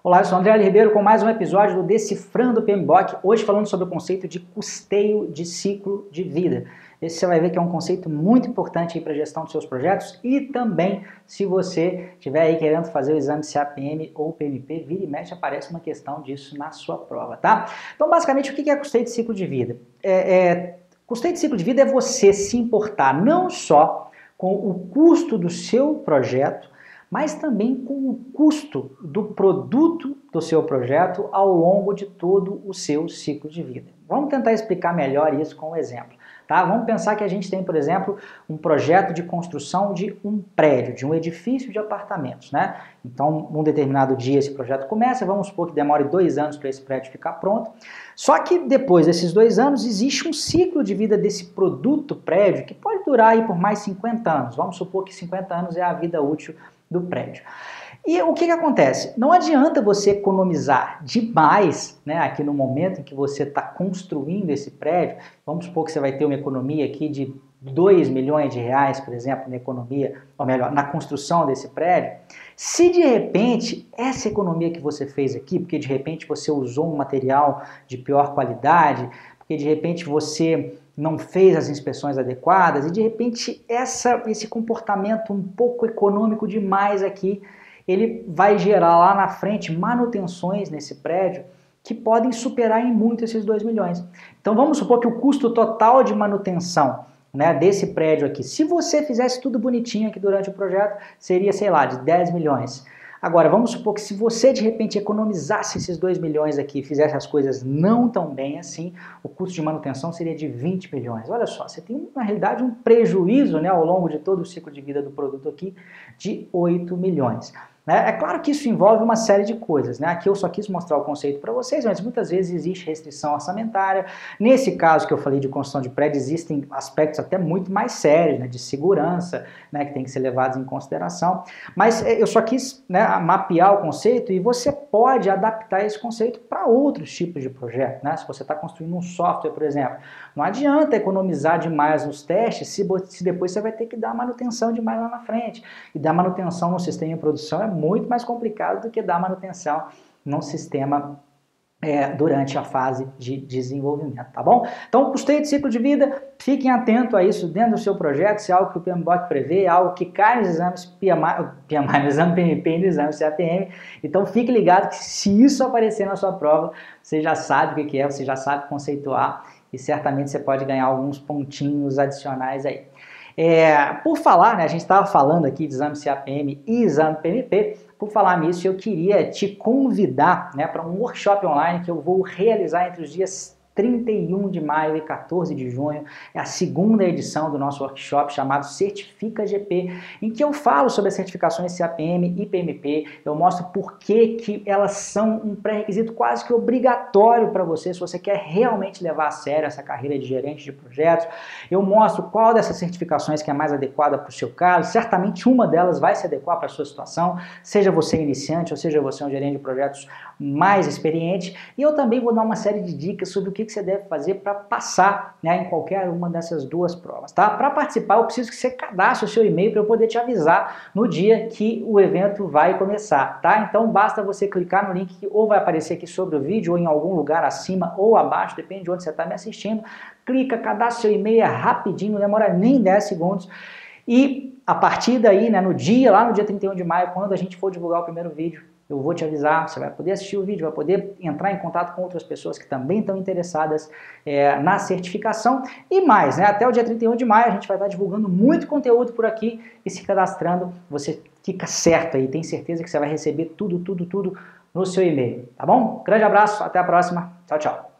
Olá, eu sou André. Ribeiro com mais um episódio do Decifrando PMBOK, hoje falando sobre o conceito de custeio de ciclo de vida. Esse você vai ver que é um conceito muito importante para a gestão dos seus projetos e também se você estiver aí querendo fazer o exame CAPM ou PMP, vira e mexe aparece uma questão disso na sua prova, tá? Então, basicamente, o que é custeio de ciclo de vida? É, é, custeio de ciclo de vida é você se importar não só com o custo do seu projeto, mas também com o custo do produto do seu projeto ao longo de todo o seu ciclo de vida. Vamos tentar explicar melhor isso com um exemplo. Tá? Vamos pensar que a gente tem, por exemplo, um projeto de construção de um prédio, de um edifício de apartamentos. Né? Então, num determinado dia esse projeto começa, vamos supor que demore dois anos para esse prédio ficar pronto. Só que depois desses dois anos existe um ciclo de vida desse produto prédio que pode durar aí por mais 50 anos. Vamos supor que 50 anos é a vida útil do prédio. E o que, que acontece? Não adianta você economizar demais né, aqui no momento em que você está construindo esse prédio. Vamos supor que você vai ter uma economia aqui de 2 milhões de reais, por exemplo, na economia, ou melhor, na construção desse prédio. Se de repente essa economia que você fez aqui, porque de repente você usou um material de pior qualidade, porque de repente você não fez as inspeções adequadas e de repente essa, esse comportamento um pouco econômico demais aqui, ele vai gerar lá na frente manutenções nesse prédio que podem superar em muito esses 2 milhões. Então vamos supor que o custo total de manutenção né, desse prédio aqui, se você fizesse tudo bonitinho aqui durante o projeto, seria, sei lá, de 10 milhões. Agora, vamos supor que se você de repente economizasse esses 2 milhões aqui e fizesse as coisas não tão bem assim, o custo de manutenção seria de 20 milhões. Olha só, você tem na realidade um prejuízo né, ao longo de todo o ciclo de vida do produto aqui de 8 milhões. Né? É claro que isso envolve uma série de coisas. Né? Aqui eu só quis mostrar o conceito para vocês, mas muitas vezes existe restrição orçamentária. Nesse caso que eu falei de construção de prédio, existem aspectos até muito mais sérios, né? de segurança, né? que tem que ser levados em consideração. Mas é, eu só quis né, mapear o conceito e você pode adaptar esse conceito para outros tipos de projeto. Né? Se você está construindo um software, por exemplo, não adianta economizar demais nos testes se, se depois você vai ter que dar manutenção demais lá na frente. E dar manutenção no sistema de produção é muito mais complicado do que dar manutenção num sistema é, durante a fase de desenvolvimento, tá bom? Então, custeio de ciclo de vida, fiquem atentos a isso dentro do seu projeto, se é algo que o PMBOK prevê, é algo que cai nos exames PMI, no exame PMP no exame CAPM, então fique ligado que se isso aparecer na sua prova, você já sabe o que é, você já sabe conceituar e certamente você pode ganhar alguns pontinhos adicionais aí. É, por falar, né, a gente estava falando aqui de exame CAPM e exame PMP, por falar nisso, eu queria te convidar né, para um workshop online que eu vou realizar entre os dias 31 de maio e 14 de junho. É a segunda edição do nosso workshop chamado Certifica GP, em que eu falo sobre as certificações CAPM e PMP. Eu mostro por que, que elas são um pré-requisito quase que obrigatório para você, se você quer realmente levar a sério essa carreira de gerente de projetos. Eu mostro qual dessas certificações que é mais adequada para o seu caso. Certamente uma delas vai se adequar para a sua situação, seja você iniciante ou seja você um gerente de projetos mais experiente. E eu também vou dar uma série de dicas sobre o que que você deve fazer para passar né, em qualquer uma dessas duas provas. Tá? Para participar, eu preciso que você cadastre o seu e-mail para eu poder te avisar no dia que o evento vai começar. Tá? Então basta você clicar no link que ou vai aparecer aqui sobre o vídeo ou em algum lugar acima ou abaixo, depende de onde você está me assistindo. Clica, cadastre seu e-mail, é rapidinho, não demora nem 10 segundos. E a partir daí, né, no dia, lá no dia 31 de maio, quando a gente for divulgar o primeiro vídeo, eu vou te avisar, você vai poder assistir o vídeo, vai poder entrar em contato com outras pessoas que também estão interessadas é, na certificação e mais, né? Até o dia 31 de maio a gente vai estar divulgando muito conteúdo por aqui e se cadastrando, você fica certo aí, tem certeza que você vai receber tudo, tudo, tudo no seu e-mail, tá bom? Grande abraço, até a próxima, tchau, tchau.